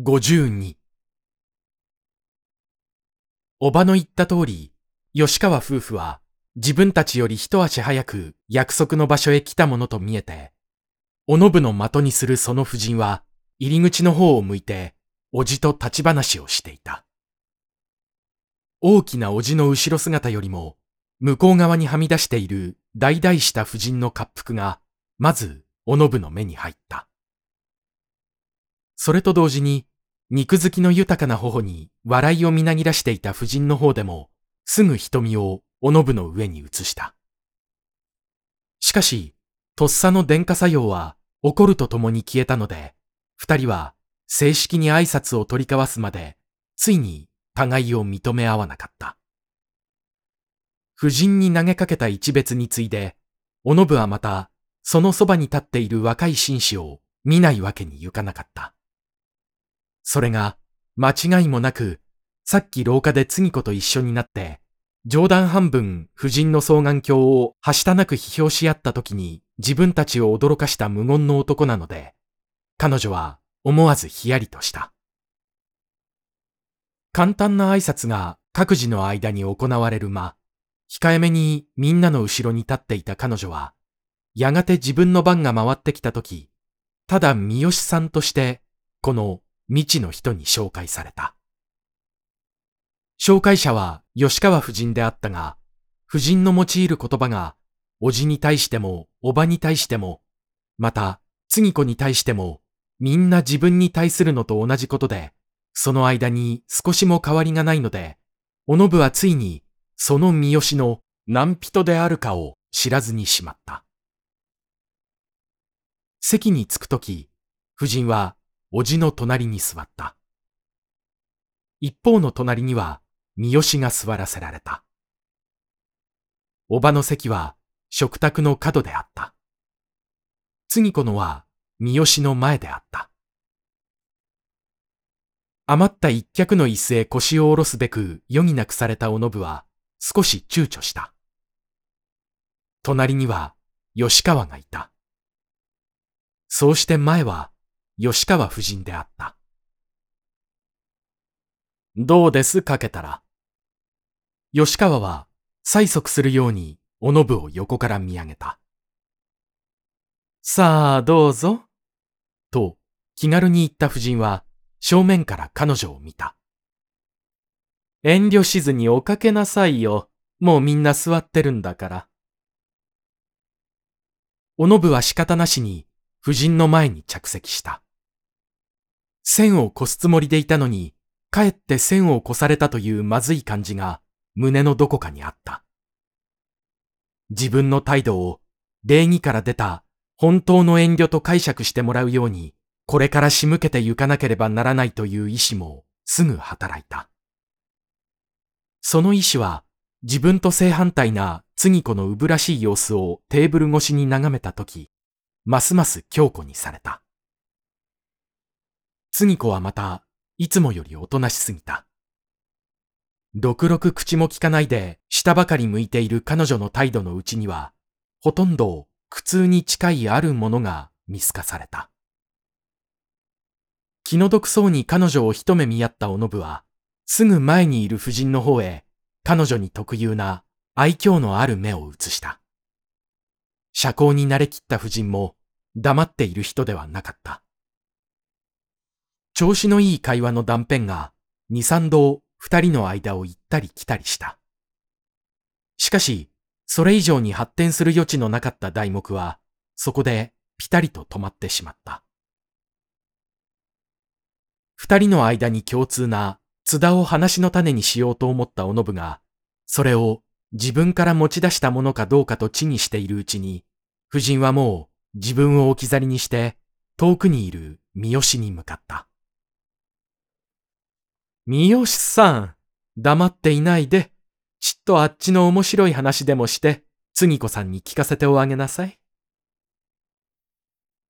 52おばの言った通り、吉川夫婦は自分たちより一足早く約束の場所へ来たものと見えて、おのぶの的にするその夫人は入り口の方を向いて、おじと立ち話をしていた。大きなおじの後ろ姿よりも、向こう側にはみ出している大々した夫人の滑腹が、まず、おのぶの目に入った。それと同時に、肉付きの豊かな頬に笑いをみなぎらしていた夫人の方でも、すぐ瞳をおのぶの上に移した。しかし、とっさの電化作用は怒るとともに消えたので、二人は正式に挨拶を取り交わすまで、ついに互いを認め合わなかった。夫人に投げかけた一別についで、おのぶはまた、そのそばに立っている若い紳士を見ないわけにゆかなかった。それが、間違いもなく、さっき廊下で次子と一緒になって、冗談半分夫人の双眼鏡をはしたなく批評し合った時に自分たちを驚かした無言の男なので、彼女は思わずヒヤリとした。簡単な挨拶が各自の間に行われる間、控えめにみんなの後ろに立っていた彼女は、やがて自分の番が回ってきた時、ただ三好さんとして、この未知の人に紹介された。紹介者は吉川夫人であったが、夫人の用いる言葉が、おじに対しても、おばに対しても、また、次子に対しても、みんな自分に対するのと同じことで、その間に少しも変わりがないので、おのぶはついに、その三好の何人であるかを知らずにしまった。席に着くとき、夫人はおじの隣に座った。一方の隣には、三好が座らせられた。おばの席は食卓の角であった。次子のは三好の前であった。余った一脚の椅子へ腰を下ろすべく余儀なくされたおのぶは少し躊躇した。隣には吉川がいた。そうして前は吉川夫人であった。どうです？かけたら。吉川は催促するようにおのぶを横から見上げた。さあ、どうぞ。と、気軽に言った夫人は正面から彼女を見た。遠慮しずにおかけなさいよ。もうみんな座ってるんだから。おのぶは仕方なしに夫人の前に着席した。線を越すつもりでいたのに、かえって線を越されたというまずい感じが胸のどこかにあった。自分の態度を礼儀から出た本当の遠慮と解釈してもらうように、これから仕向けて行かなければならないという意志もすぐ働いた。その意志は自分と正反対な次子のうぶらしい様子をテーブル越しに眺めたとき、ますます強固にされた。次子はまた、いつもよりおとなしすぎた。ろくろく口も聞かないで、下ばかり向いている彼女の態度のうちには、ほとんど苦痛に近いあるものが見透かされた。気の毒そうに彼女を一目見合ったおのぶは、すぐ前にいる夫人の方へ、彼女に特有な愛嬌のある目を移した。社交に慣れきった夫人も黙っている人ではなかった。調子のいい会話の断片が二三度二人の間を行ったり来たりした。しかし、それ以上に発展する余地のなかった題目は、そこでピタリと止まってしまった。二人の間に共通な津田を話の種にしようと思ったおのぶが、それを自分から持ち出したものかどうかと知にしているうちに、夫人はもう自分を置き去りにして遠くにいる三好に向かった。三好さん、黙っていないで、ちっとあっちの面白い話でもして、次子さんに聞かせておあげなさい。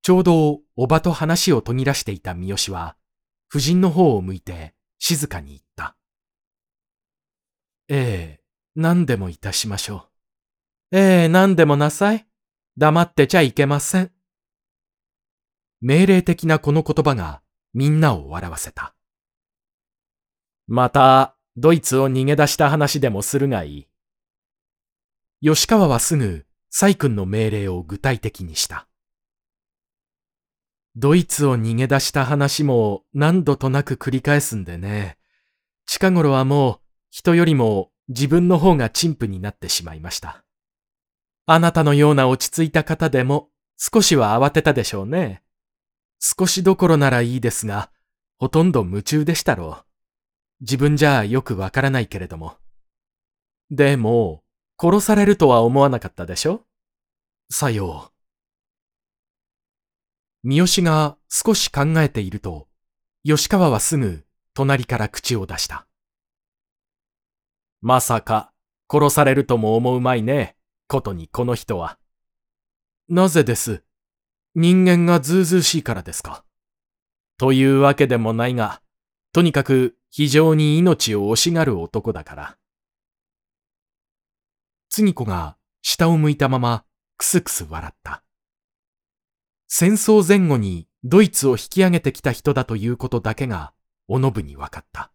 ちょうど、おばと話を途切らしていた三好は、夫人の方を向いて、静かに言った。ええ、何でもいたしましょう。ええ、何でもなさい。黙ってちゃいけません。命令的なこの言葉が、みんなを笑わせた。また、ドイツを逃げ出した話でもするがいい。吉川はすぐ、サイ君の命令を具体的にした。ドイツを逃げ出した話も何度となく繰り返すんでね。近頃はもう人よりも自分の方が陳腐になってしまいました。あなたのような落ち着いた方でも少しは慌てたでしょうね。少しどころならいいですが、ほとんど夢中でしたろう。自分じゃよくわからないけれども。でも、殺されるとは思わなかったでしょ？さよう。三好が少し考えていると、吉川はすぐ隣から口を出した。まさか、殺されるとも思うまいね、ことにこの人は。なぜです？人間がずうずうしいからですか？というわけでもないが、とにかく非常に命を惜しがる男だから。次子が下を向いたままくすくす笑った。戦争前後にドイツを引き上げてきた人だということだけが、おのぶに分かった。